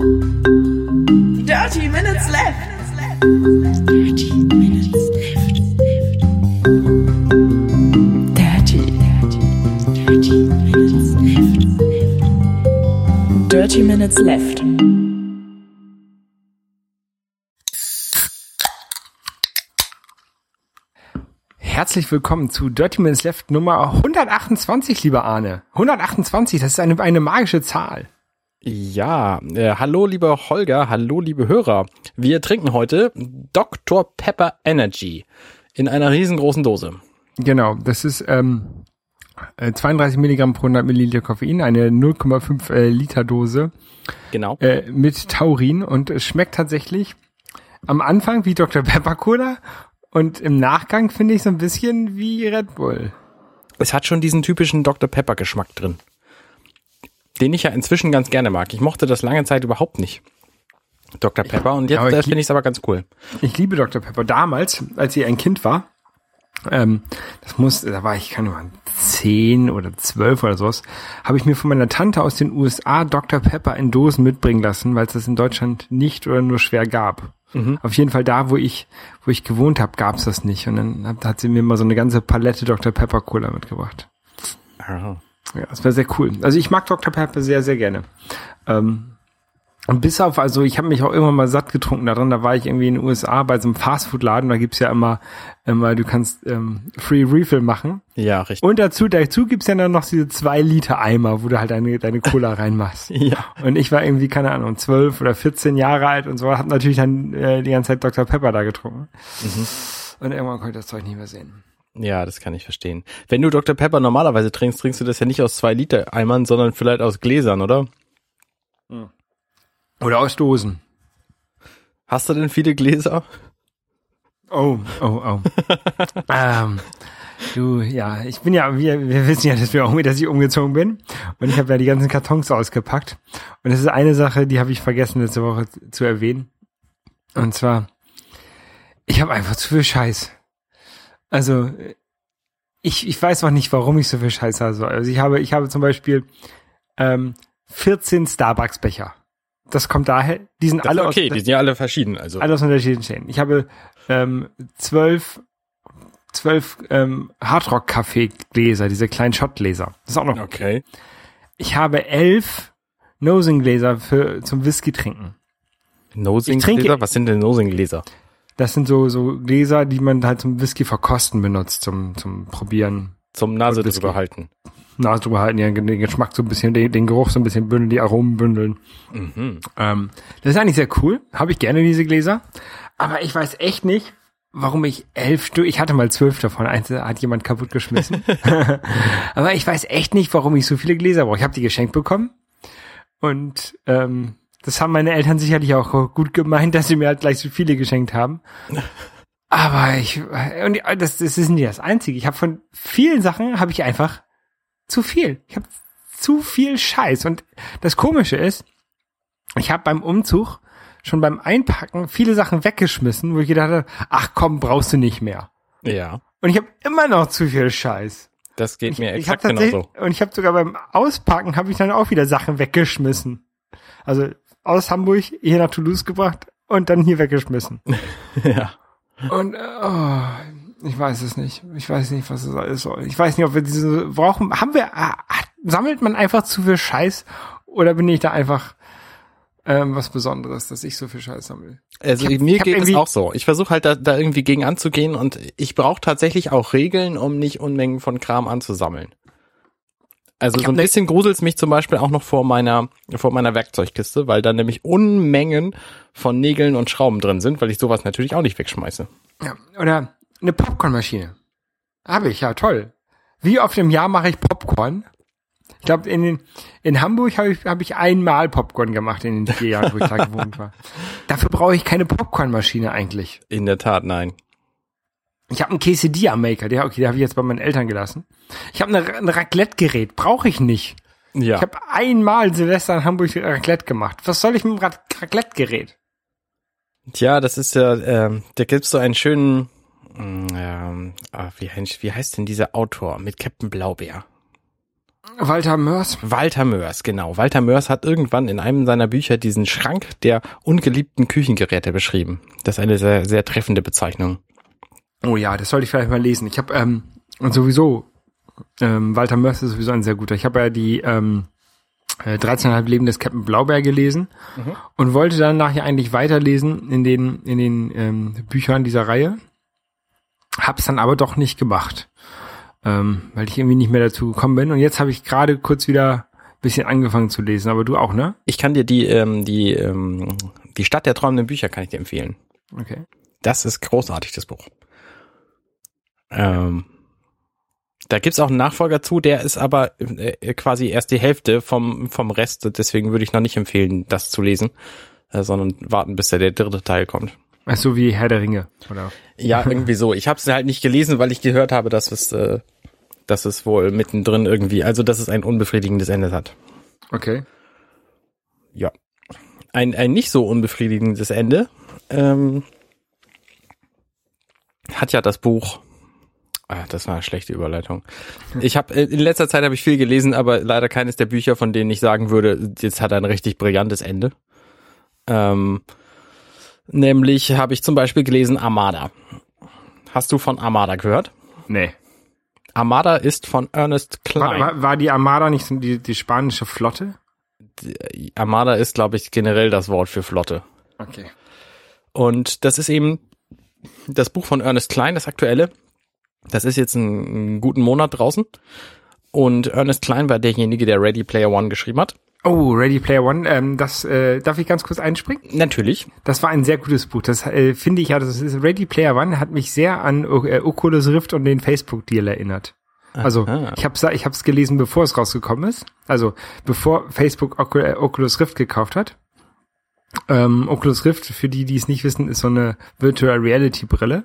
Dirty Minutes Left. Dirty Minutes Left. Dirty. Dirty Minutes Left. Dirty Minutes Left. Herzlich willkommen zu Dirty Minutes Left Nummer 128, lieber Arne. 128, das ist eine, eine magische Zahl. Ja, äh, hallo lieber Holger, hallo liebe Hörer. Wir trinken heute Dr. Pepper Energy in einer riesengroßen Dose. Genau, das ist ähm, äh, 32 Milligramm pro 100 Milliliter Koffein, eine 0,5 äh, Liter Dose Genau. äh, mit Taurin und es schmeckt tatsächlich am Anfang wie Dr. Pepper Cola und im Nachgang finde ich so ein bisschen wie Red Bull. Es hat schon diesen typischen Dr. Pepper Geschmack drin. Den ich ja inzwischen ganz gerne mag. Ich mochte das lange Zeit überhaupt nicht. Dr. Pepper und jetzt äh, finde ich es aber ganz cool. Ich liebe Dr. Pepper. Damals, als ich ein Kind war, ähm, das muss, da war ich, keine Ahnung, zehn oder zwölf oder sowas, habe ich mir von meiner Tante aus den USA Dr. Pepper in Dosen mitbringen lassen, weil es das in Deutschland nicht oder nur schwer gab. Auf jeden Fall da, wo ich, wo ich gewohnt habe, gab es das nicht. Und dann hat, hat sie mir mal so eine ganze Palette Dr. Pepper Cola mitgebracht. Ah. Ja, das wäre sehr cool. Also ich mag Dr. Pepper sehr, sehr gerne. Ähm, und bis auf, also ich habe mich auch immer mal satt getrunken daran, da war ich irgendwie in den USA bei so einem Fastfood-Laden, da gibt's ja immer, immer du kannst ähm, Free Refill machen. Ja, richtig. Und dazu, dazu gibt's ja dann noch diese zwei Liter Eimer, wo du halt deine, deine Cola reinmachst. Ja. Und ich war irgendwie, keine Ahnung, zwölf oder 14 Jahre alt und so, hab natürlich dann äh, die ganze Zeit Dr. Pepper da getrunken. Und irgendwann konnte ich das Zeug nicht mehr sehen. Ja, das kann ich verstehen. Wenn du Dr. Pepper normalerweise trinkst, trinkst du das ja nicht aus zwei Liter Eimern, sondern vielleicht aus Gläsern, oder? Oder aus Dosen. Hast du denn viele Gläser? Oh, oh, oh. ähm, du, ja, ich bin ja, wir, wir wissen ja, dass wir auch, dass ich umgezogen bin. Und ich habe ja die ganzen Kartons ausgepackt. Und es ist eine Sache, die habe ich vergessen letzte Woche zu erwähnen. Und zwar, ich habe einfach zu viel Scheiß. Also, ich, ich weiß auch nicht, warum ich so viel Scheiß habe. Also ich habe, ich habe zum Beispiel ähm, 14 Starbucks-Becher. Das kommt daher, die sind Das alle okay, aus, die sind ja alle verschieden. Also alle aus unterschiedlichen Stellen. Ich habe ähm, zwölf, zwölf ähm, Hardrock-Kaffee-Gläser, diese kleinen Shot-Gläser. Das ist auch noch. okay. Ich habe elf Nosing-Gläser für zum Whisky trinken. Nosing-Gläser? Was sind denn Nosing-Gläser? Das sind so so Gläser, die man halt zum Whisky verkosten benutzt, zum zum Probieren. Zum Nase drüber halten. Nase drüber halten, ja, den Geschmack so ein bisschen, den, den Geruch so ein bisschen bündeln, die Aromen bündeln. Mhm. Ähm, das ist eigentlich sehr cool. Habe ich gerne diese Gläser. Aber ich weiß echt nicht, warum ich elf Stück, ich hatte mal zwölf davon, eins hat jemand kaputt geschmissen. Aber ich weiß echt nicht, warum ich so viele Gläser brauche. Ich habe die geschenkt bekommen. Und ähm, das haben meine Eltern sicherlich auch gut gemeint, dass sie mir halt gleich so viele geschenkt haben. Aber ich, und das, das ist nicht das Einzige. Ich habe von vielen Sachen habe ich einfach zu viel. Ich habe zu viel Scheiß. Und das Komische ist, ich habe beim Umzug schon beim Einpacken viele Sachen weggeschmissen, wo ich gedacht habe, ach komm, brauchst du nicht mehr. Ja, Und ich habe immer noch zu viel Scheiß. das geht mir ich hab exakt genauso. Und ich habe sogar beim Auspacken habe ich dann auch wieder Sachen weggeschmissen. Also aus Hamburg hier nach Toulouse gebracht und dann hier weggeschmissen. ja. Und oh, ich weiß es nicht. Ich weiß nicht, was es alles soll. Ich weiß nicht, ob wir diese brauchen. Haben wir ah, ah, sammelt man einfach zu viel Scheiß oder bin ich da einfach ähm, was Besonderes, dass ich so viel Scheiß sammle? Also hab- mir geht es auch so. Ich versuche halt da, da irgendwie gegen anzugehen und ich brauche tatsächlich auch Regeln, um nicht Unmengen von Kram anzusammeln. Also so ein ne- bisschen gruselt's mich zum Beispiel auch noch vor meiner vor meiner Werkzeugkiste, weil da nämlich Unmengen von Nägeln und Schrauben drin sind, weil ich sowas natürlich auch nicht wegschmeiße. Ja, oder eine Popcornmaschine. Habe ich, ja, toll. Wie oft im Jahr mache ich Popcorn? Ich glaube, in, in Hamburg habe ich, hab ich einmal Popcorn gemacht in den vier Jahren, wo ich da gewohnt war. Dafür brauche ich keine Popcornmaschine eigentlich. In der Tat, nein. Ich habe einen Quesadilla-Maker, der, okay, der habe ich jetzt bei meinen Eltern gelassen. Ich habe ein Raclette-Gerät, brauche ich nicht. Ja. Ich habe einmal Silvester in Hamburg Raclette gemacht. Was soll ich mit dem Ra- Raclette-Gerät? Tja, das ist ja, ähm, da gibt's so einen schönen, mm, ähm, ah, wie, heißt- wie heißt denn dieser Autor mit Captain Blaubeer? Walter Mörs. Walter Mörs, genau. Walter Mörs hat irgendwann in einem seiner Bücher diesen Schrank der ungeliebten Küchengeräte beschrieben. Das ist eine sehr, sehr treffende Bezeichnung. Oh ja, das sollte ich vielleicht mal lesen. Ich habe ähm, und sowieso ähm, Walter Mörs ist sowieso ein sehr guter. Ich habe ja die ähm, äh, 13,5 Leben des Captain Blaubeer gelesen und wollte dann nachher eigentlich weiterlesen in den in den ähm, Büchern dieser Reihe. Hab's dann aber doch nicht gemacht, ähm, weil ich irgendwie nicht mehr dazu gekommen bin. Und jetzt habe ich gerade kurz wieder ein bisschen angefangen zu lesen. Aber du auch, ne? Ich kann dir die, ähm, die, ähm, die Stadt der träumenden Bücher kann ich dir empfehlen. Okay. Das ist großartig, das Buch. Ähm, da gibt's auch einen Nachfolger zu, der ist aber äh, quasi erst die Hälfte vom, vom Rest. Deswegen würde ich noch nicht empfehlen, das zu lesen, äh, sondern warten, bis der, der dritte Teil kommt. Ach so wie Herr der Ringe, oder? Ja, irgendwie so. Ich habe es halt nicht gelesen, weil ich gehört habe, dass es, äh, dass es wohl mittendrin irgendwie, also dass es ein unbefriedigendes Ende hat. Okay. Ja. Ein, ein nicht so unbefriedigendes Ende ähm, hat ja das Buch. Ah, das war eine schlechte Überleitung. Ich habe in letzter Zeit habe ich viel gelesen, aber leider keines der Bücher, von denen ich sagen würde, jetzt hat er ein richtig brillantes Ende. Ähm, nämlich habe ich zum Beispiel gelesen Armada. Hast du von Armada gehört? Nee. Armada ist von Ernest Klein. war, war die Armada nicht die, die spanische Flotte? Armada ist, glaube ich, generell das Wort für Flotte. Okay. Und das ist eben das Buch von Ernest Klein, das aktuelle. Das ist jetzt einen, einen guten Monat draußen. Und Ernest Klein war derjenige, der Ready Player One geschrieben hat. Oh, Ready Player One, ähm, das äh, darf ich ganz kurz einspringen? Natürlich. Das war ein sehr gutes Buch. Das äh, finde ich ja, das ist Ready Player One hat mich sehr an äh, Oculus Rift und den Facebook Deal erinnert. Also Aha. ich habe ich hab's gelesen, bevor es rausgekommen ist. Also bevor Facebook äh, Oculus Rift gekauft hat. Ähm, Oculus Rift, für die, die es nicht wissen, ist so eine Virtual Reality Brille.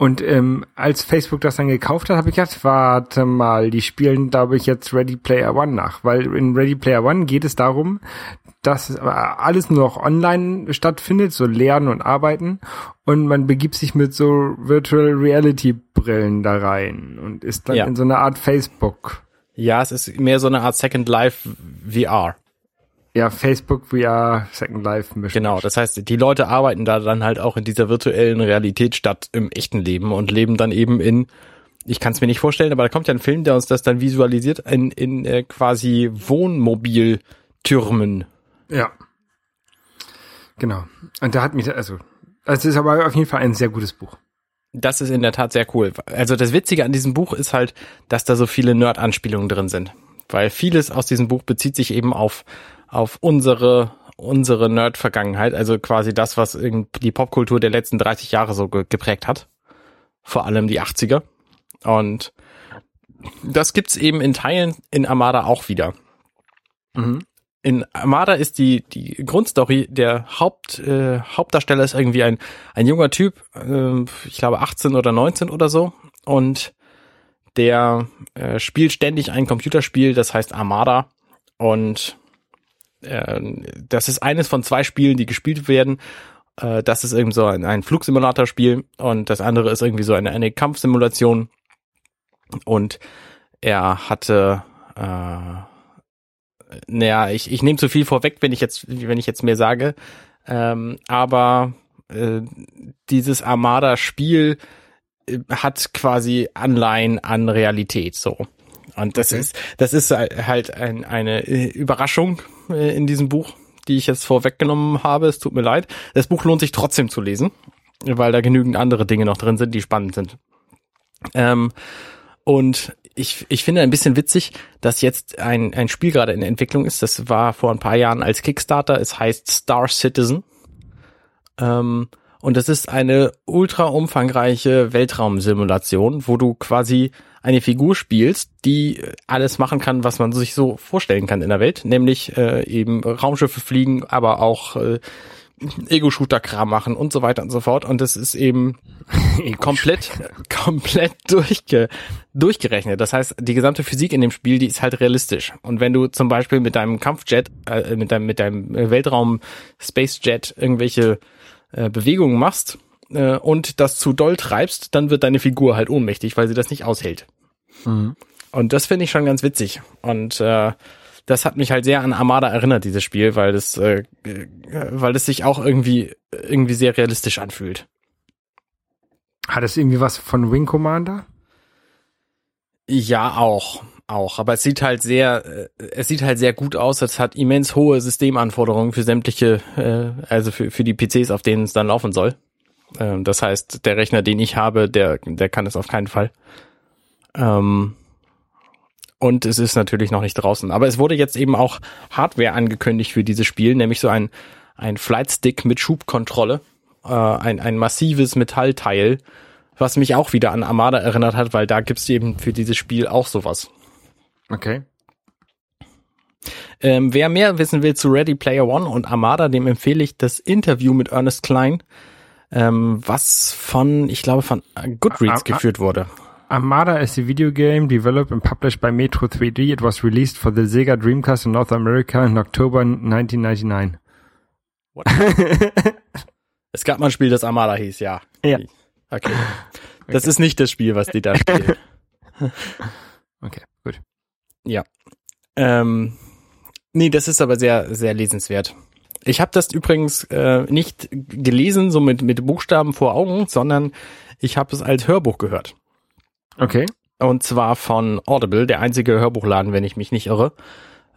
Und ähm, als Facebook das dann gekauft hat, habe ich gedacht, warte mal, die spielen, glaube ich, jetzt Ready Player One nach. Weil in Ready Player One geht es darum, dass alles nur noch online stattfindet, so Lernen und Arbeiten. Und man begibt sich mit so Virtual Reality Brillen da rein und ist dann Ja. in so einer Art Facebook. Ja, es ist mehr so eine Art Second Life VR. Ja, Facebook VR Second Life Mission. Genau, das heißt, die Leute arbeiten da dann halt auch in dieser virtuellen Realität statt im echten Leben und leben dann eben in, ich kann es mir nicht vorstellen, aber da kommt ja ein Film, der uns das dann visualisiert, in, in äh, quasi Wohnmobiltürmen. Ja. Genau. Und da hat mich, also, es ist aber auf jeden Fall ein sehr gutes Buch. Das ist in der Tat sehr cool. Also das Witzige an diesem Buch ist halt, dass da so viele Nerd-Anspielungen drin sind. Weil vieles aus diesem Buch bezieht sich eben auf, auf unsere, unsere Nerd-Vergangenheit. Also quasi das, was die Popkultur der letzten 30 Jahre so ge geprägt hat. Vor allem die 80er. Und das gibt's eben in Teilen in Armada auch wieder. In Armada ist die, die Grundstory, der Haupt, äh, Hauptdarsteller ist irgendwie ein, ein junger Typ, äh, ich glaube 18 oder 19 oder so. Und der äh, spielt ständig ein Computerspiel, das heißt Armada. Und äh, das ist eines von zwei Spielen, die gespielt werden. Äh, das ist irgendwie so ein, ein Flugsimulatorspiel und das andere ist irgendwie so eine, eine Kampfsimulation. Und er hatte äh, naja, ich, ich nehme zu viel vorweg, wenn ich jetzt, wenn ich jetzt mehr sage. Ähm, aber äh, dieses Armada-Spiel äh, hat quasi Anleihen an Realität so. Und das Okay. ist, das ist halt ein, eine äh, Überraschung äh, in diesem Buch, die ich jetzt vorweggenommen habe. Es tut mir leid. Das Buch lohnt sich trotzdem zu lesen, weil da genügend andere Dinge noch drin sind, die spannend sind. Ähm, und ich, ich finde ein bisschen witzig, dass jetzt ein, ein Spiel gerade in Entwicklung ist. Das war vor ein paar Jahren als Kickstarter. Es heißt Star Citizen. Ähm, und das ist eine ultra umfangreiche Weltraumsimulation, wo du quasi eine Figur spielst, die alles machen kann, was man sich so vorstellen kann in der Welt, nämlich äh, eben Raumschiffe fliegen, aber auch äh, Ego-Shooter-Kram machen und so weiter und so fort. Und das ist eben komplett, komplett durchge, durchgerechnet. Das heißt, die gesamte Physik in dem Spiel, die ist halt realistisch. Und wenn du zum Beispiel mit deinem Kampfjet, äh, mit deinem, mit deinem Weltraum-Spacejet irgendwelche äh, Bewegungen machst äh, und das zu doll treibst, dann wird deine Figur halt ohnmächtig, weil sie das nicht aushält. Und das finde ich schon ganz witzig. Und äh, das hat mich halt sehr an Armada erinnert, dieses Spiel, weil das, äh, äh, weil es sich auch irgendwie, irgendwie sehr realistisch anfühlt. Hat es irgendwie was von Wing Commander? Ja, auch. Auch. Aber es sieht halt sehr, äh, es sieht halt sehr gut aus. Es hat immens hohe Systemanforderungen für sämtliche, äh, also für, für die PCs, auf denen es dann laufen soll. Ähm, das heißt, der Rechner, den ich habe, der, der kann es auf keinen Fall. Ähm, und es ist natürlich noch nicht draußen. Aber es wurde jetzt eben auch Hardware angekündigt für dieses Spiel, nämlich so ein, ein Flight Stick mit Schubkontrolle, äh, ein, ein massives Metallteil, was mich auch wieder an Armada erinnert hat, weil da gibt's eben für dieses Spiel auch sowas. Okay. Ähm, wer mehr wissen will zu Ready Player One und Armada, dem empfehle ich das Interview mit Ernest Klein, ähm, was von, ich glaube, von Goodreads Ah, ah, geführt wurde. Armada is a video game developed and published by Metro 3D. It was released for the Sega Dreamcast in North America in October 1999. Es gab mal ein Spiel, das Armada hieß, ja. Ja. Okay. Das ist nicht das Spiel, was die da spielen. Okay, gut. Ja. Ähm, nee, das ist aber sehr, sehr lesenswert. Ich habe das übrigens äh, nicht gelesen, so mit, mit Buchstaben vor Augen, sondern ich habe es als Hörbuch gehört. Okay. Und zwar von Audible, der einzige Hörbuchladen, wenn ich mich nicht irre,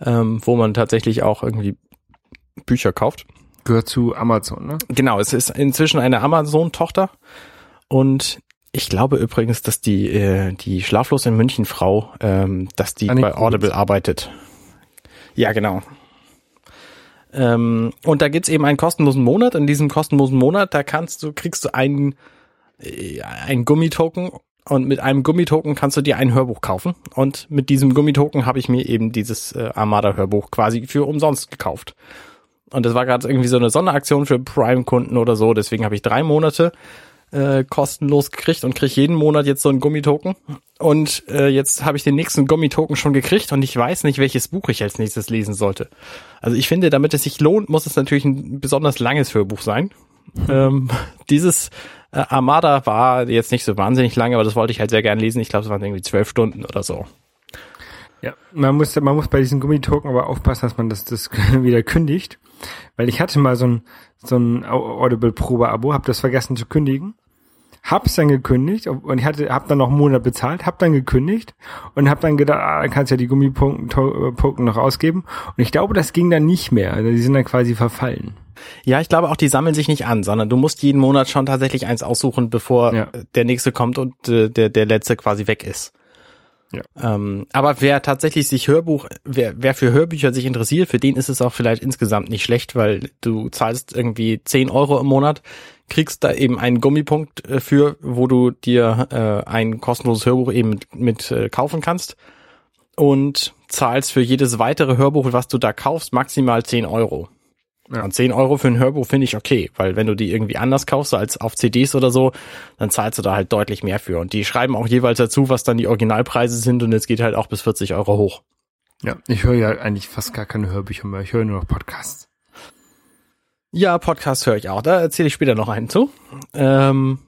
ähm, wo man tatsächlich auch irgendwie Bücher kauft. Gehört zu Amazon, ne? Genau, es ist inzwischen eine Amazon-Tochter und ich glaube übrigens, dass die äh, die schlaflos in München Frau, ähm, dass die Annik bei Audible arbeitet. Ja, genau. Ähm, und da gibt's eben einen kostenlosen Monat. In diesem kostenlosen Monat, da kannst du kriegst du einen äh, einen Gummitoken und mit einem Gummitoken kannst du dir ein Hörbuch kaufen. Und mit diesem Gummitoken habe ich mir eben dieses äh, Armada-Hörbuch quasi für umsonst gekauft. Und das war gerade irgendwie so eine Sonderaktion für Prime-Kunden oder so. Deswegen habe ich drei Monate äh, kostenlos gekriegt und kriege jeden Monat jetzt so einen Gummitoken. Und äh, jetzt habe ich den nächsten Gummitoken schon gekriegt und ich weiß nicht, welches Buch ich als nächstes lesen sollte. Also ich finde, damit es sich lohnt, muss es natürlich ein besonders langes Hörbuch sein. Ähm, dieses äh, Armada war jetzt nicht so wahnsinnig lang, aber das wollte ich halt sehr gern lesen. Ich glaube, es waren irgendwie zwölf Stunden oder so. Ja, man muss, man muss bei diesen Gummitoken aber aufpassen, dass man das, das wieder kündigt. Weil ich hatte mal so ein, so ein Audible-Probe-Abo, hab das vergessen zu kündigen. Hab's dann gekündigt und ich hatte, hab dann noch einen Monat bezahlt, hab dann gekündigt und hab dann gedacht, ah, dann kannst du ja die Gummipunkten noch ausgeben. Und ich glaube, das ging dann nicht mehr. Also die sind dann quasi verfallen. Ja, ich glaube auch, die sammeln sich nicht an, sondern du musst jeden Monat schon tatsächlich eins aussuchen, bevor Ja. der nächste kommt und äh, der, der letzte quasi weg ist. Ähm, aber wer tatsächlich sich Hörbuch, wer, wer für Hörbücher sich interessiert, für den ist es auch vielleicht insgesamt nicht schlecht, weil du zahlst irgendwie 10 Euro im Monat, kriegst da eben einen Gummipunkt äh, für, wo du dir äh, ein kostenloses Hörbuch eben mit, mit äh, kaufen kannst und zahlst für jedes weitere Hörbuch, was du da kaufst, maximal 10 Euro. Ja. Und 10 Euro für ein Hörbuch finde ich okay, weil wenn du die irgendwie anders kaufst als auf CDs oder so, dann zahlst du da halt deutlich mehr für. Und die schreiben auch jeweils dazu, was dann die Originalpreise sind und es geht halt auch bis 40 Euro hoch. Ja, ich höre ja eigentlich fast gar keine Hörbücher mehr. Ich höre nur noch Podcasts. Ja, Podcast höre ich auch. Da erzähle ich später noch einen zu. Ähm,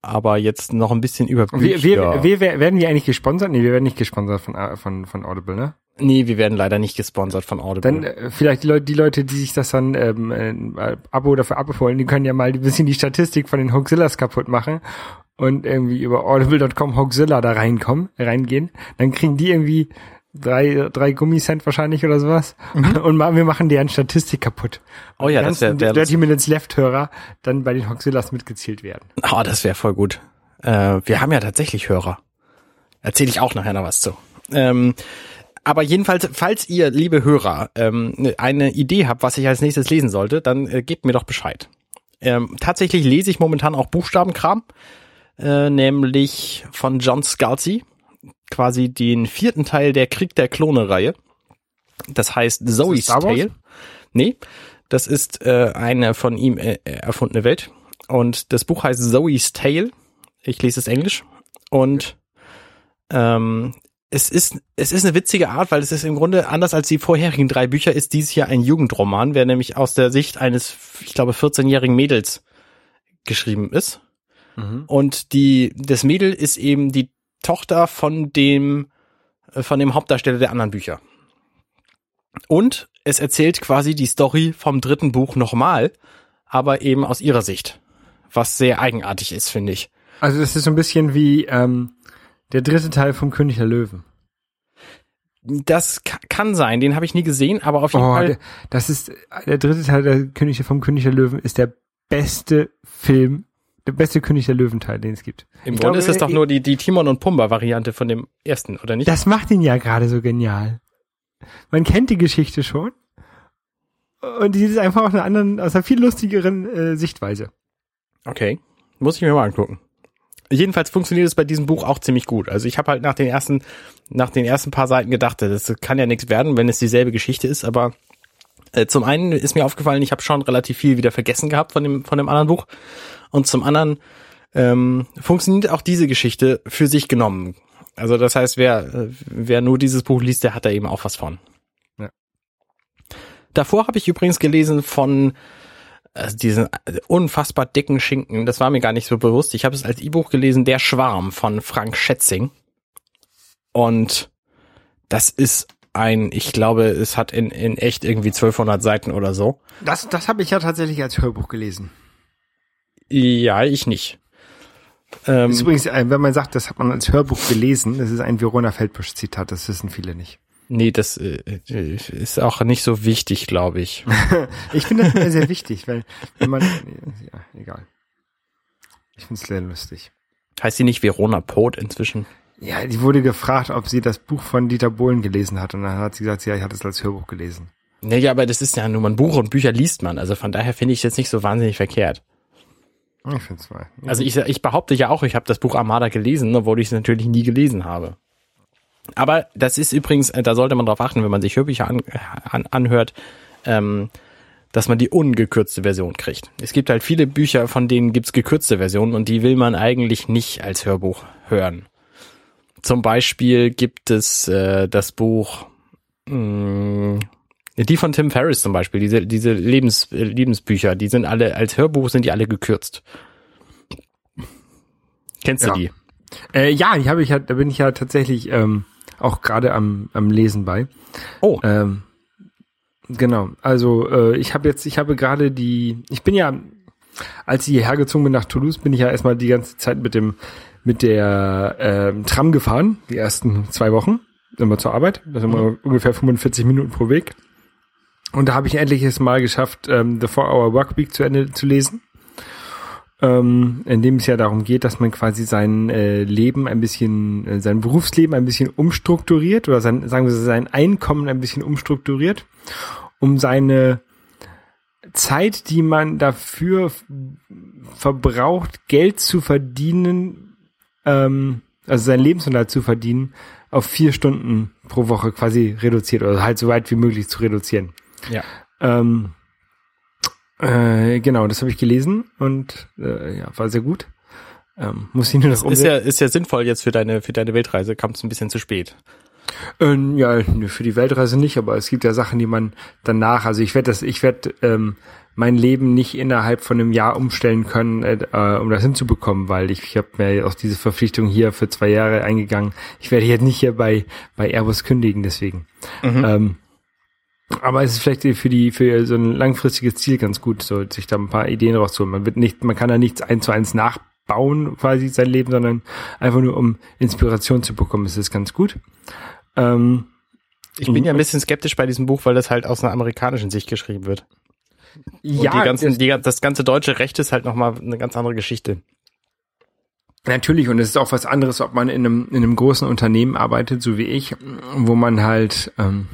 aber jetzt noch ein bisschen über Bücher. Wir, wir, wir, werden wir eigentlich gesponsert? Nee, wir werden nicht gesponsert von, von, von Audible, ne? Nee, wir werden leider nicht gesponsert von Audible. Dann äh, vielleicht die Leute, die Leute, die sich das dann ähm, äh, Abo oder für Abo wollen, die können ja mal ein bisschen die Statistik von den Hoaxillas kaputt machen und irgendwie über audible.com Hoaxilla da reinkommen, reingehen. Dann kriegen die irgendwie drei, drei Gummicent wahrscheinlich oder sowas und ma- wir machen deren Statistik kaputt. oh ja, das wäre ganzen der, Dirty Minutes Left Hörer dann bei den Hoaxillas mitgezählt werden. oh, das wäre voll gut. Äh, wir haben ja tatsächlich Hörer. Erzähle ich auch nachher noch was zu. Ähm, aber jedenfalls, falls ihr, liebe Hörer, ähm, eine Idee habt, was ich als nächstes lesen sollte, dann äh, gebt mir doch Bescheid. Ähm, tatsächlich lese ich momentan auch Buchstabenkram, äh, nämlich von John Scalzi, quasi den vierten Teil der Krieg der Klone-Reihe. Das heißt Zoe's Wars? Tale. Nee, das ist äh, eine von ihm äh, erfundene Welt. Und das Buch heißt Zoe's Tale. Ich lese es Englisch. Und ähm, es ist, es ist eine witzige Art, weil es ist im Grunde anders als die vorherigen drei Bücher, ist dieses hier ein Jugendroman, der nämlich aus der Sicht eines, ich glaube, 14-jährigen Mädels geschrieben ist. Und die, das Mädel ist eben die Tochter von dem äh, von dem Hauptdarsteller der anderen Bücher. Und es erzählt quasi die Story vom dritten Buch nochmal, aber eben aus ihrer Sicht. Was sehr eigenartig ist, finde ich. Also das ist so ein bisschen wie ähm, der dritte Teil vom König der Löwen. Das ka- kann sein, den habe ich nie gesehen, aber auf jeden Oh, Fall. der, das ist der dritte Teil der König vom König der Löwen ist der beste Film, der beste König der Löwen Teil, den es gibt. Im Ich Grunde glaube, ist das doch äh, nur die, die Timon und Pumba Variante von dem ersten, oder nicht? Das macht ihn ja gerade so genial. Man kennt die Geschichte schon. Und die ist einfach aus einer anderen, aus einer viel lustigeren äh, Sichtweise. Okay, muss ich mir mal angucken. Jedenfalls funktioniert es bei diesem Buch auch ziemlich gut. Also ich habe halt nach den ersten, nach den ersten paar Seiten gedacht, das kann ja nichts werden, wenn es dieselbe Geschichte ist. Aber äh, zum einen ist mir aufgefallen, ich habe schon relativ viel wieder vergessen gehabt von dem von dem anderen Buch. Und zum anderen ähm, funktioniert auch diese Geschichte für sich genommen. Also das heißt, wer äh, wer nur dieses Buch liest, der hat da eben auch was von. Ja. Davor habe ich übrigens gelesen von also diesen unfassbar dicken Schinken, das war mir gar nicht so bewusst. Ich habe es als E-Buch gelesen, Der Schwarm von Frank Schätzing. Und das ist ein, ich glaube, es hat in, in echt irgendwie 1200 Seiten oder so. Das, das habe ich ja tatsächlich als Hörbuch gelesen. Ja, ich nicht. Ähm, Das ist übrigens, äh, wenn man sagt, das hat man als Hörbuch gelesen, das ist ein Verona Feldbusch Zitat, das wissen viele nicht. Nee, das äh, ist auch nicht so wichtig, glaube ich. Ich finde das sehr wichtig, weil wenn man, ja, egal. Ich finde es sehr lustig. Heißt sie nicht Verona Poth inzwischen? Ja, die wurde gefragt, ob sie das Buch von Dieter Bohlen gelesen hat und dann hat sie gesagt, ja, ich hatte es als Hörbuch gelesen. Naja, aber das ist ja nur ein Buch und Bücher liest man. Also von daher finde ich es jetzt nicht so wahnsinnig verkehrt. Ich finde es mal. Also ich, ich behaupte ja auch, ich habe das Buch Armada gelesen, obwohl ich es natürlich nie gelesen habe. Aber das ist übrigens, äh, da sollte man drauf achten, wenn man sich Hörbücher an, an, anhört, ähm, dass man die ungekürzte Version kriegt. Es gibt halt viele Bücher, von denen gibt's gekürzte Versionen und die will man eigentlich nicht als Hörbuch hören. Zum Beispiel gibt es äh, das Buch, mh, die von Tim Ferriss zum Beispiel, diese, diese Lebens, äh, Lebensbücher, die sind alle, als Hörbuch sind die alle gekürzt. Kennst du Ja. die? Äh, ja, die habe ich ja, da bin ich ja tatsächlich ähm, auch gerade am, am Lesen bei. Oh, Ähm, genau. Also äh, ich habe jetzt, ich habe gerade die, ich bin ja, als ich hierher gezogen bin nach Toulouse, bin ich ja erstmal die ganze Zeit mit dem, mit der ähm, Tram gefahren, die ersten zwei Wochen, immer zur Arbeit. Das sind immer ungefähr 45 Minuten pro Weg. Und da habe ich endlich es mal geschafft, ähm, The Four Hour Workweek zu Ende zu lesen. Ähm, in dem es ja darum geht, dass man quasi sein äh, Leben ein bisschen, äh, sein Berufsleben ein bisschen umstrukturiert oder sein, sagen wir so, sein Einkommen ein bisschen umstrukturiert, um seine Zeit, die man dafür verbraucht, Geld zu verdienen, ähm, also seinen Lebensunterhalt zu verdienen, auf vier Stunden pro Woche quasi reduziert oder halt so weit wie möglich zu reduzieren. ja. Ähm, äh, genau, das habe ich gelesen und äh, ja, war sehr gut. Ähm, muss ich nur noch Ist ja, ist ja sinnvoll jetzt für deine, für deine Weltreise, kam es ein bisschen zu spät. Ähm, ja, für die Weltreise nicht, aber es gibt ja Sachen, die man danach, also ich werde das, ich werde ähm, mein Leben nicht innerhalb von einem Jahr umstellen können, äh, äh, um das hinzubekommen, weil ich, ich habe mir auch diese Verpflichtung hier für zwei Jahre eingegangen. Ich werde jetzt nicht hier bei bei Airbus kündigen, deswegen. Ähm, aber es ist vielleicht für die für so ein langfristiges Ziel ganz gut, so sich da ein paar Ideen rauszuholen. Man wird nicht, man kann da nichts eins zu eins nachbauen, quasi sein Leben, sondern einfach nur um Inspiration zu bekommen, ist es ganz gut. Ähm, Ich bin ja ein bisschen skeptisch bei diesem Buch, weil das halt aus einer amerikanischen Sicht geschrieben wird. Und ja, ganzen, das, die, das ganze deutsche Recht ist halt nochmal eine ganz andere Geschichte. natürlich. Und es ist auch was anderes, ob man in einem, in einem großen Unternehmen arbeitet, so wie ich, wo man halt ähm,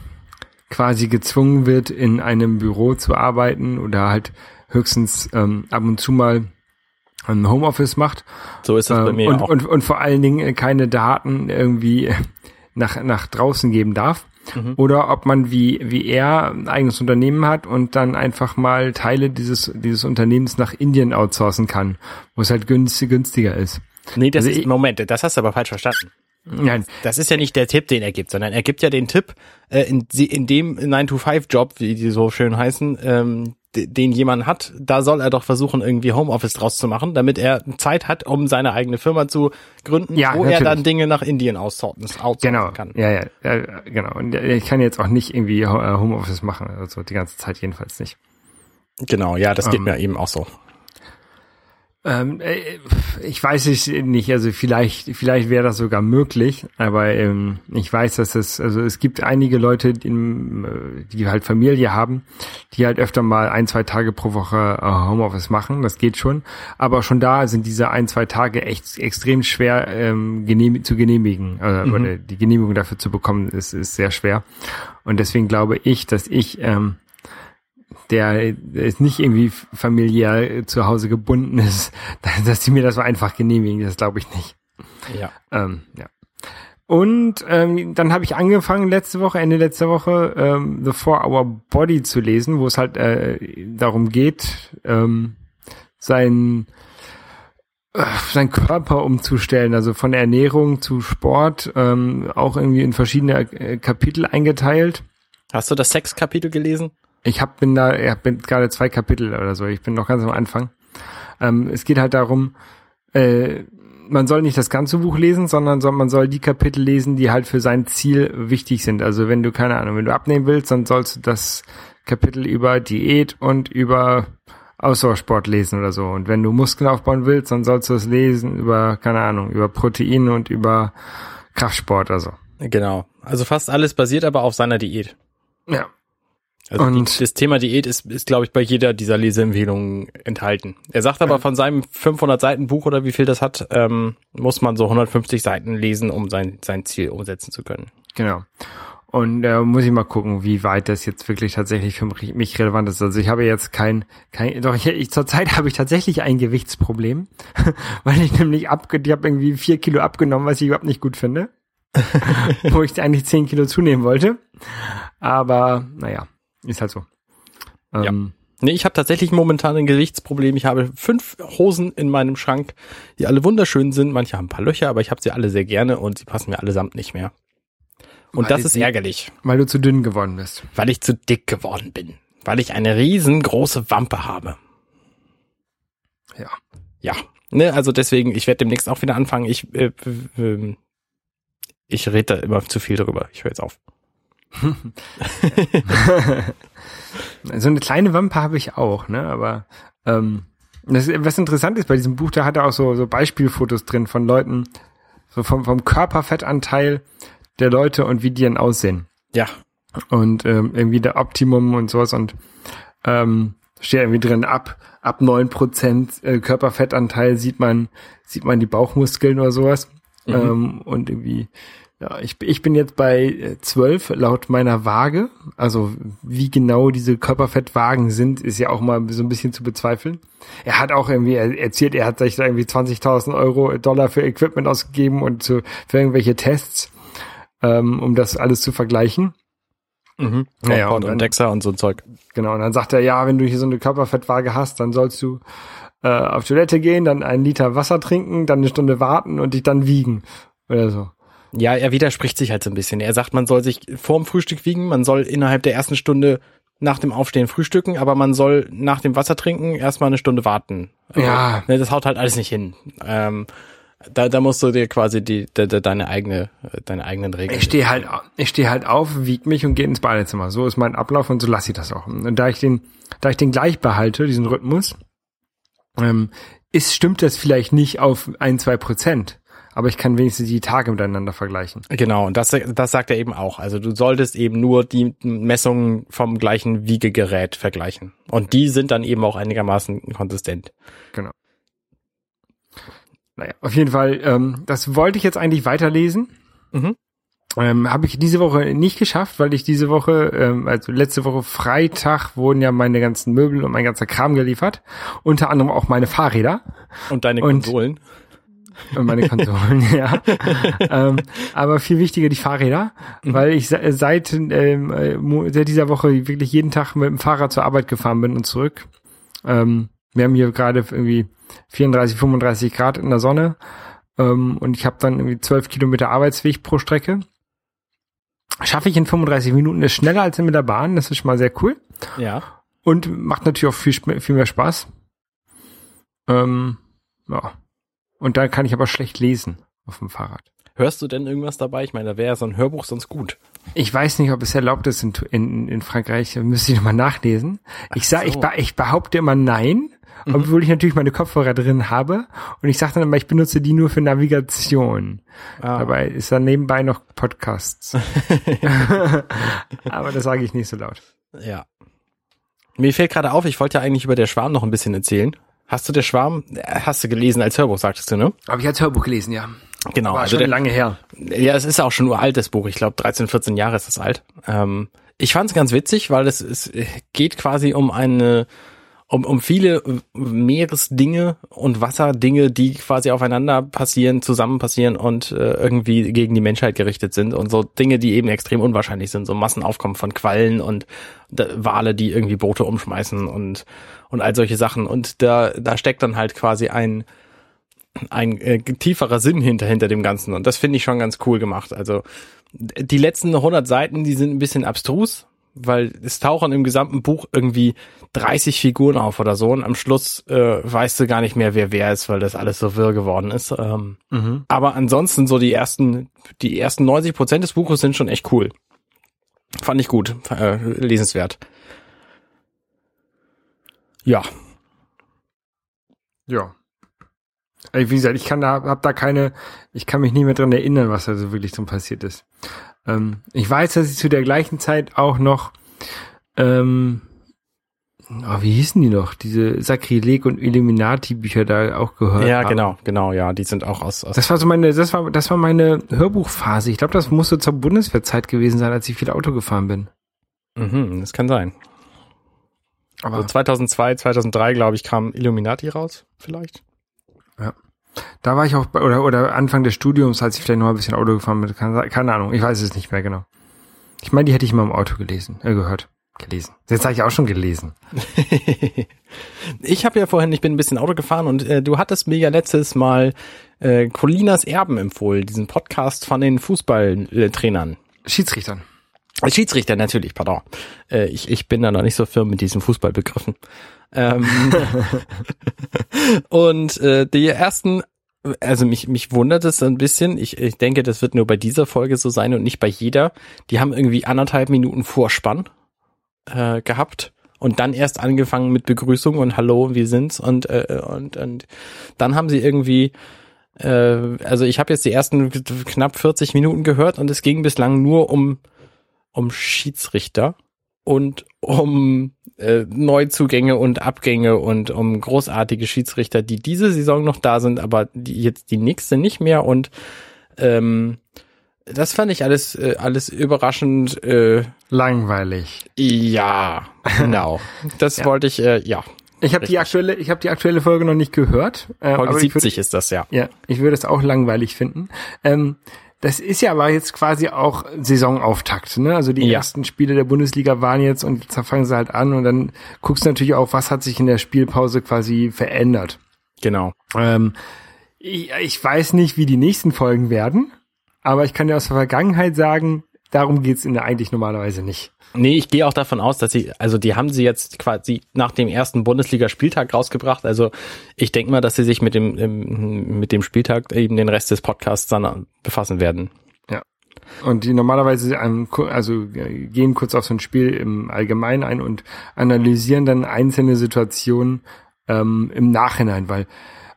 quasi gezwungen wird, in einem Büro zu arbeiten oder halt höchstens ähm, ab und zu mal ein Homeoffice macht. So ist das bei Ähm, mir und, auch. und, und vor allen Dingen äh, keine Daten irgendwie nach, nach draußen geben darf. Mhm. Oder ob man wie, wie er ein eigenes Unternehmen hat und dann einfach mal Teile dieses, dieses Unternehmens nach Indien outsourcen kann, wo es halt günstig, günstiger ist. nee, das also ist, Moment, das hast du aber falsch verstanden. Nein, Das ist ja nicht der Tipp, den er gibt, sondern er gibt ja den Tipp, äh, in, in dem 9-to-5-Job, wie die so schön heißen, ähm, den jemand hat, da soll er doch versuchen, irgendwie Homeoffice draus zu machen, damit er Zeit hat, um seine eigene Firma zu gründen, Ja, wo er natürlich. dann Dinge nach Indien outsourcen, outsourcen Genau, kann. ja, ja, ja, genau. Und ich kann jetzt auch nicht irgendwie äh, Homeoffice machen, also die ganze Zeit jedenfalls nicht. Genau, ja, das geht Ähm. mir eben auch so. Ähm, äh, ich weiß es nicht, also vielleicht, vielleicht wäre das sogar möglich, aber ähm, ich weiß, dass es, also es gibt einige Leute, die, äh, die halt Familie haben, die halt öfter mal ein, zwei Tage pro Woche äh, Homeoffice machen, das geht schon, aber schon da sind diese ein, zwei Tage echt extrem schwer ähm, genehm, zu genehmigen, äh, Mhm. oder die Genehmigung dafür zu bekommen, ist, ist sehr schwer und deswegen glaube ich, dass ich ähm, der ist nicht irgendwie familiär zu Hause gebunden ist, dass die mir das so einfach genehmigen, das glaube ich nicht. Ja. Ähm, ja. Und ähm, dann habe ich angefangen letzte Woche, Ende letzter Woche, ähm, The Four Hour Body zu lesen, wo es halt äh, darum geht, ähm, sein äh, seinen Körper umzustellen, also von Ernährung zu Sport, ähm, auch irgendwie in verschiedene äh, Kapitel eingeteilt. Hast du das Sexkapitel gelesen? Ich hab, bin da, ich bin gerade zwei Kapitel oder so. Ich bin noch ganz am Anfang. Ähm, es geht halt darum, äh, man soll nicht das ganze Buch lesen, sondern soll, man soll die Kapitel lesen, die halt für sein Ziel wichtig sind. Also wenn du, keine Ahnung, wenn du abnehmen willst, dann sollst du das Kapitel über Diät und über Ausdauersport lesen oder so. Und wenn du Muskeln aufbauen willst, dann sollst du es lesen über, keine Ahnung, über Protein und über Kraftsport oder so. Genau. Also fast alles basiert aber auf seiner Diät. Ja. Also Und- die, das Thema Diät ist, ist glaube ich, bei jeder dieser Leseempfehlungen enthalten. Er sagt aber, von seinem 500 Seiten Buch oder wie viel das hat, ähm, muss man so 150 Seiten lesen, um sein, sein Ziel umsetzen zu können. Genau. Und äh, muss ich mal gucken, wie weit das jetzt wirklich tatsächlich für mich relevant ist. Also ich habe jetzt kein, kein doch ich, ich zurzeit habe ich tatsächlich ein Gewichtsproblem, weil ich nämlich abge, ich habe irgendwie vier Kilo abgenommen, was ich überhaupt nicht gut finde, wo ich eigentlich zehn Kilo zunehmen wollte. Aber naja, ist halt so. Ähm, Nee, ich habe tatsächlich momentan ein Gewichtsproblem. Ich habe fünf Hosen in meinem Schrank, die alle wunderschön sind. Manche haben ein paar Löcher, aber ich habe sie alle sehr gerne und sie passen mir allesamt nicht mehr. Und Weil das ist ärgerlich, Weil du zu dünn geworden bist. weil ich zu dick geworden bin. Weil ich eine riesengroße Wampe habe. Ja. Ja. Ne, also deswegen, ich werde demnächst auch wieder anfangen. Ich, äh, äh, ich rede da immer zu viel drüber. Ich höre jetzt auf. so eine kleine Wampe habe ich auch, ne? Aber ähm, das, was interessant ist bei diesem Buch, da hat er auch so, so Beispielfotos drin von Leuten, so vom, vom Körperfettanteil der Leute und wie die dann aussehen. Ja. Und ähm, irgendwie der Optimum und sowas und ähm, steht irgendwie drin, ab, ab neun Prozent äh, Körperfettanteil sieht man, sieht man die Bauchmuskeln oder sowas. Ähm, und irgendwie, ja, ich, ich bin jetzt bei äh, 12 laut meiner Waage. Also wie genau diese Körperfettwagen sind, ist ja auch mal so ein bisschen zu bezweifeln. Er hat auch irgendwie er- erzählt, er hat sich da irgendwie 20.000 Euro, äh, Dollar für Equipment ausgegeben und zu, für irgendwelche Tests, ähm, um das alles zu vergleichen. Mhm. Ja, ja, und, und dann- und Dexa und so ein Zeug. Genau, und dann sagt er, ja, wenn du hier so eine Körperfettwaage hast, dann sollst du äh, auf Toilette gehen, dann einen Liter Wasser trinken, dann eine Stunde warten und dich dann wiegen. Oder so. Ja, er widerspricht sich halt so ein bisschen. Er sagt, man soll sich vorm Frühstück wiegen, man soll innerhalb der ersten Stunde nach dem Aufstehen frühstücken, aber man soll nach dem Wasser trinken erstmal eine Stunde warten. Also, Ja. Ne, das haut halt alles nicht hin. Ähm, da, da musst du dir quasi die, de, de, deine eigene, deine eigenen Regeln. Ich stehe halt, ich stehe halt auf, wieg mich und gehe ins Badezimmer. So ist mein Ablauf und so lasse ich das auch. Und da ich den, da ich den gleich behalte, diesen Rhythmus, ähm, ist, stimmt das vielleicht nicht auf ein, zwei Prozent. Aber ich kann wenigstens die Tage miteinander vergleichen. Genau, und das, das sagt er eben auch. Also du solltest eben nur die Messungen vom gleichen Wiegegerät vergleichen. Und die sind dann eben auch einigermaßen konsistent. Genau. Naja, auf jeden Fall, ähm, das wollte ich jetzt eigentlich weiterlesen. Mhm. Ähm, Habe ich diese Woche nicht geschafft, weil ich diese Woche, ähm, also letzte Woche Freitag wurden ja meine ganzen Möbel und mein ganzer Kram geliefert. Unter anderem auch meine Fahrräder Und deine Konsolen. und meine Konsolen, ja. ähm, aber viel wichtiger die Fahrräder, weil ich se- seit, ähm, äh, seit dieser Woche wirklich jeden Tag mit dem Fahrrad zur Arbeit gefahren bin und zurück. Ähm, wir haben hier gerade irgendwie 34, 35 Grad in der Sonne ähm, und ich habe dann irgendwie 12 Kilometer Arbeitsweg pro Strecke. Schaffe ich in 35 Minuten, ist schneller als mit der Bahn, das ist schon mal sehr cool. Ja. und macht natürlich auch viel, viel mehr Spaß. Ähm, ja. Und da kann ich aber schlecht lesen auf dem Fahrrad. Hörst du denn irgendwas dabei? Ich meine, da wäre ja so ein Hörbuch sonst gut. Ich weiß nicht, ob es erlaubt ist in, in, in Frankreich. Müsste ich nochmal nachlesen. Ich sag, ich, so. be- ich behaupte immer nein, obwohl ich natürlich meine Kopfhörer drin habe. Und ich sage dann immer, ich benutze die nur für Navigation. Ah. Dabei ist dann nebenbei noch Podcasts. Aber das sage ich nicht so laut. Ja. Mir fällt gerade auf, ich wollte ja eigentlich über der Schwarm noch ein bisschen erzählen. Hast du der Schwarm, äh, hast du gelesen als Hörbuch, sagtest du, ne? Habe ich als Hörbuch gelesen, ja. Genau. War also schon der, lange her. Ja, es ist auch schon uralt, das Buch. Ich glaube, 13, 14 Jahre ist das alt. Ähm, ich fand es ganz witzig, weil es, es geht quasi um eine, um, um viele Meeresdinge und Wasserdinge, die quasi aufeinander passieren, zusammen passieren und äh, irgendwie gegen die Menschheit gerichtet sind und so Dinge, die eben extrem unwahrscheinlich sind, so Massenaufkommen von Quallen und da, Wale, die irgendwie Boote umschmeißen und und all solche Sachen und da da steckt dann halt quasi ein ein äh, tieferer Sinn hinter hinter dem Ganzen und das finde ich schon ganz cool gemacht. Also die letzten 100 Seiten, die sind ein bisschen abstrus, weil es tauchen im gesamten Buch irgendwie 30 Figuren auf oder so und am Schluss äh, weißt du gar nicht mehr, wer wer ist, weil das alles so wirr geworden ist. Ähm, Aber ansonsten so die ersten die ersten 90 Prozent des Buches sind schon echt cool. Fand ich gut, äh, lesenswert. Ja, Ja. Wie gesagt, ich kann da, hab da keine, ich kann mich nicht mehr dran erinnern, was da so wirklich drin passiert ist. Ähm, ich weiß, dass ich zu der gleichen Zeit auch noch, ähm, oh, wie hießen die noch? Diese Sakrileg und Illuminati-Bücher da auch gehört. ja, haben. genau, genau, ja, die sind auch aus, aus Das war so meine, das war, das war meine Hörbuchphase. Ich glaube, das musste zur Bundeswehrzeit gewesen sein, als ich viel Auto gefahren bin. mhm, das kann sein. Aber Also 2002, 2003, glaube ich, kam Illuminati raus, vielleicht. Da war ich auch, bei, oder, oder Anfang des Studiums, als ich vielleicht noch ein bisschen Auto gefahren bin. Keine, keine Ahnung, ich weiß es nicht mehr genau. Ich meine, die hätte ich mal im Auto gelesen, äh, gehört. Gelesen. Jetzt habe ich auch schon gelesen. Ich habe ja vorhin, ich bin ein bisschen Auto gefahren und äh, du hattest mir ja letztes Mal äh, Colinas Erben empfohlen, diesen Podcast von den Fußballtrainern. Schiedsrichtern. Als Schiedsrichter natürlich, pardon. Äh, ich, ich bin da noch nicht so firm mit diesen Fußballbegriffen. Ähm, und äh, die ersten, also mich, mich wundert es ein bisschen. Ich, ich denke, das wird nur bei dieser Folge so sein und nicht bei jeder. Die haben irgendwie anderthalb Minuten Vorspann äh, gehabt und dann erst angefangen mit Begrüßung und Hallo, wir sind's und äh, und und dann haben sie irgendwie äh, also ich habe jetzt die ersten knapp 40 Minuten gehört und es ging bislang nur um um Schiedsrichter und um äh, Neuzugänge und Abgänge und um großartige Schiedsrichter, die diese Saison noch da sind, aber die jetzt die nächste nicht mehr und ähm, das fand ich alles äh, alles überraschend äh, Langweilig. ja, genau. Das Ja. wollte ich, äh, ja. Ich habe die aktuelle, ich habe die aktuelle Folge noch nicht gehört. Äh, Folge aber ich würd- 70 ist das, ja. Ja, ich würde es auch langweilig finden. Ähm, das ist ja aber jetzt quasi auch Saisonauftakt, ne? Also die Ja. ersten Spiele der Bundesliga waren jetzt und jetzt fangen sie halt an und dann guckst du natürlich auch, was hat sich in der Spielpause quasi verändert. Genau. Ähm, ich, ich weiß nicht, wie die nächsten Folgen werden, aber ich kann dir aus der Vergangenheit sagen, darum geht's in der eigentlich normalerweise nicht. Nee, ich gehe auch davon aus, dass sie, also die haben sie jetzt quasi nach dem ersten Bundesliga-Spieltag rausgebracht. Also ich denke mal, dass sie sich mit dem, mit dem Spieltag eben den Rest des Podcasts dann befassen werden. Und die normalerweise ähm, also äh, gehen kurz auf so ein Spiel im Allgemeinen ein und analysieren dann einzelne Situationen ähm, im Nachhinein, weil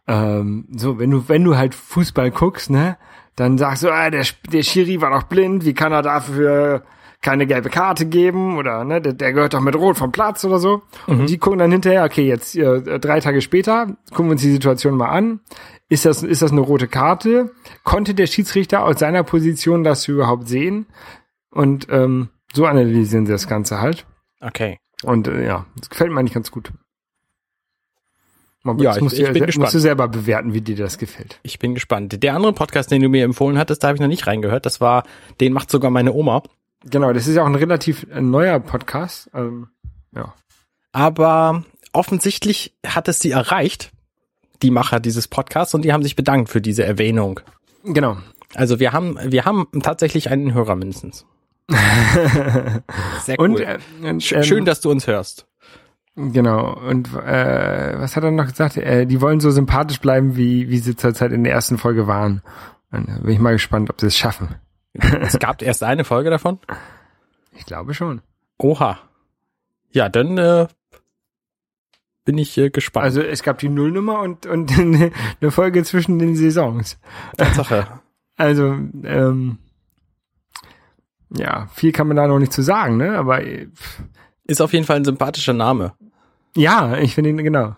ähm, so wenn du wenn du halt Fußball guckst, ne, dann sagst du, ah, der der Schiri war doch blind, wie kann er dafür keine gelbe Karte geben oder ne, der, der gehört doch mit Rot vom Platz oder so. Und die gucken dann hinterher, okay, jetzt äh, drei Tage später gucken wir uns die Situation mal an. Ist das ist das eine rote Karte? Konnte der Schiedsrichter aus seiner Position das überhaupt sehen? Und ähm, so analysieren sie das Ganze halt. Okay. Und äh, ja, das gefällt mir eigentlich ganz gut. Man, Ja, ich- musst, ich bin ja- gespannt. musst du selber bewerten, wie dir das gefällt. Ich bin gespannt. Der andere Podcast, den du mir empfohlen hattest, da habe ich noch nicht reingehört. Das war, den macht sogar meine Oma. Genau, das ist ja auch ein relativ äh, neuer Podcast. Ähm, ja. Aber offensichtlich hat es sie erreicht, die Macher dieses Podcasts, und die haben sich bedankt für diese Erwähnung. Genau. Also wir haben, wir haben tatsächlich einen Hörer mindestens. Sehr cool. Und äh, ähm, Schön, dass du uns hörst. Genau. Und äh, was hat er noch gesagt? Äh, die wollen so sympathisch bleiben, wie, wie sie zurzeit in der ersten Folge waren. Und da bin ich mal gespannt, ob sie es schaffen. Es gab erst eine Folge davon. Ich glaube schon. Oha. Ja, dann äh, bin ich äh, gespannt. Also es gab die Nullnummer und, und eine Folge zwischen den Saisons. Tatsache. Also, ähm, ja, viel kann man da noch nicht zu sagen, ne? Aber äh, pff, Ist auf jeden Fall ein sympathischer Name. ja, ich finde ihn genau.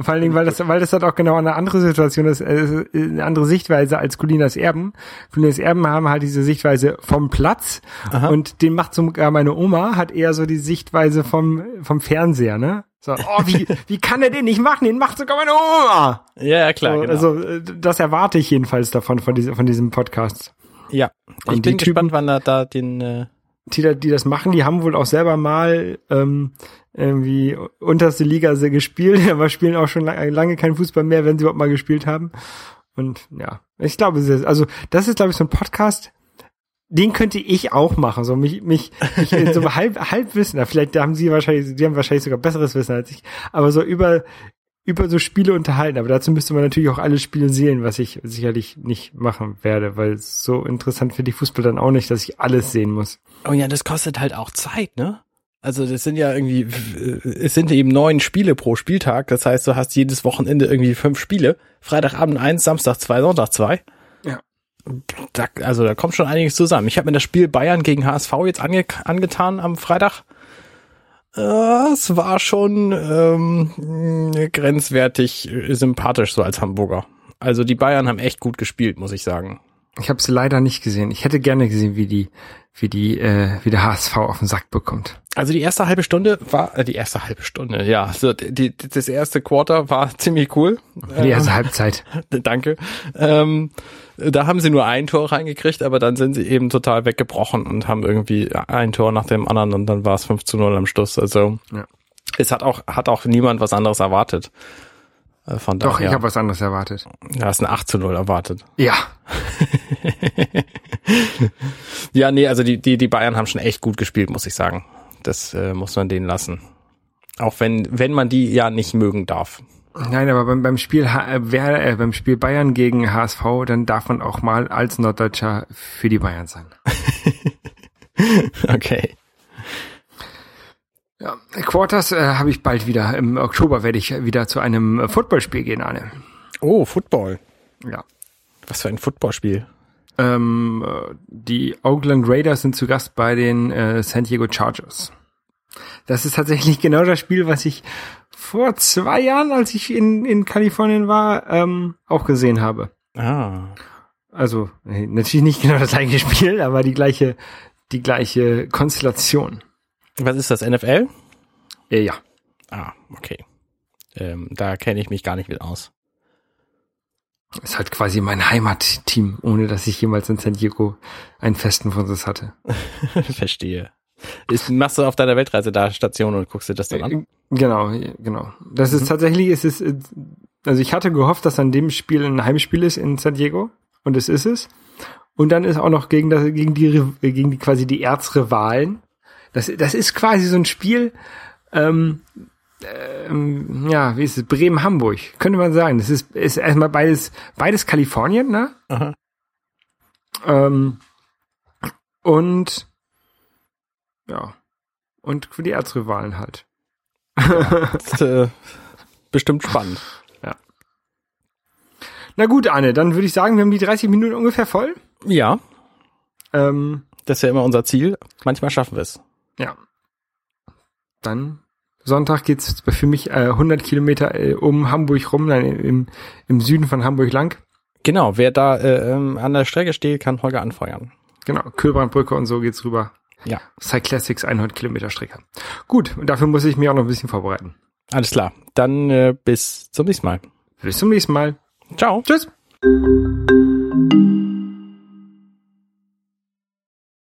Vor allen Dingen, weil das, weil das halt auch genau eine andere Situation ist, äh, eine andere Sichtweise als Colinas Erben. Colinas Erben haben halt diese Sichtweise vom Platz Aha. und den macht sogar meine Oma, hat eher so die Sichtweise vom, vom Fernseher, ne? So, oh, wie, wie kann er den nicht machen? Den macht sogar meine Oma! Ja, ja klar, so, genau. Also, äh, das erwarte ich jedenfalls davon, von diesem, von diesem Podcast. ja, ich Und bin gespannt, wann er da den äh, die, die das machen, die haben wohl auch selber mal ähm, irgendwie unterste Liga gespielt, aber spielen auch schon lange, keinen Fußball mehr, wenn sie überhaupt mal gespielt haben. Und ja, ich glaube, also das ist, glaube ich, so ein Podcast, den könnte ich auch machen, so mich, mich, mich in so halb, Halbwissen, ja, vielleicht haben sie wahrscheinlich, die haben wahrscheinlich sogar besseres Wissen als ich, aber so über, über so Spiele unterhalten. Aber dazu müsste man natürlich auch alle Spiele sehen, was ich sicherlich nicht machen werde, weil so interessant finde ich Fußball dann auch nicht, dass ich alles sehen muss. Oh ja, das kostet halt auch Zeit, ne? Also das sind ja irgendwie, es sind eben neun Spiele pro Spieltag. Das heißt, du hast jedes Wochenende irgendwie fünf Spiele. Freitagabend eins, Samstag zwei, Sonntag zwei. Ja. Da, also da kommt schon einiges zusammen. Ich habe mir das Spiel Bayern gegen HSV jetzt ange angetan am Freitag. Äh, Es war schon ähm, grenzwertig äh, sympathisch so als Hamburger. Also die Bayern haben echt gut gespielt, muss ich sagen. Ich habe sie leider nicht gesehen. Ich hätte gerne gesehen, wie die, wie die, äh, wie der HSV auf den Sack bekommt. Also die erste halbe Stunde war, äh, die erste halbe Stunde, ja, so, die, die, das erste Quarter war ziemlich cool. Die erste Halbzeit. Danke. Ähm, da haben sie nur ein Tor reingekriegt, aber dann sind sie eben total weggebrochen und haben irgendwie ein Tor nach dem anderen und dann war es 5 zu 0 am Schluss. Also Ja. es hat auch, hat auch niemand was anderes erwartet. Äh, Von Doch, ich daher, habe was anderes erwartet. du hast ein 8 zu 0 erwartet. Ja. Ja, nee, also die, die, die Bayern haben schon echt gut gespielt, muss ich sagen. Das äh, muss man denen lassen. Auch wenn, wenn man die ja nicht mögen darf. Nein, aber beim, beim Spiel H- äh, wer, äh, beim Spiel Bayern gegen HSV, dann darf man auch mal als Norddeutscher für die Bayern sein. Okay. Ja, Quarters äh, habe ich bald wieder. Im Oktober werde ich wieder zu einem äh, Footballspiel gehen, Arne. Oh, Football. Ja. Was für ein Footballspiel. Ähm, äh, die Oakland Raiders sind zu Gast bei den äh, San Diego Chargers. Das ist tatsächlich genau das Spiel, was ich vor zwei Jahren, als ich in, in Kalifornien war, ähm, auch gesehen habe. Ah. Also natürlich nicht genau das gleiche Spiel, aber die gleiche, die gleiche Konstellation. Was ist das, NFL? Äh, ja. Ah, okay. Ähm, da kenne ich mich gar nicht mit aus. Ist halt quasi mein Heimatteam, ohne dass ich jemals in San Diego einen festen Vorsitz hatte. Verstehe. Ist, machst du auf deiner Weltreise da Station und guckst dir das dann an? Genau, genau. Das ist tatsächlich, es ist, also ich hatte gehofft, dass an dem Spiel ein Heimspiel ist in San Diego und es ist es. Und dann ist auch noch gegen das, gegen die, gegen die quasi die Erzrivalen. Das, das ist quasi so ein Spiel, ähm, ähm, ja, wie ist es? Bremen-Hamburg, könnte man sagen. Das ist, ist erstmal beides, beides Kalifornien, ne? Aha. Ähm, und ja, und für die Erzrivalen halt. Das ist, äh, bestimmt spannend. Na gut, Anne, dann würde ich sagen, wir haben die 30 Minuten ungefähr voll. Ja, Ähm, das ist ja immer unser Ziel. Manchmal schaffen wir es. ja. Dann Sonntag geht's für mich äh, 100 Kilometer äh, um Hamburg rum, nein, im, im Süden von Hamburg lang. Genau, wer da äh, ähm, an der Strecke steht, kann Holger anfeuern. Genau, Köbrandbrücke und so geht's rüber. Ja, Cyclassics 100 Kilometer Strecke. Gut, und dafür muss ich mich auch noch ein bisschen vorbereiten. alles klar. Dann äh, bis zum nächsten Mal. Bis zum nächsten Mal. Ciao. Tschüss.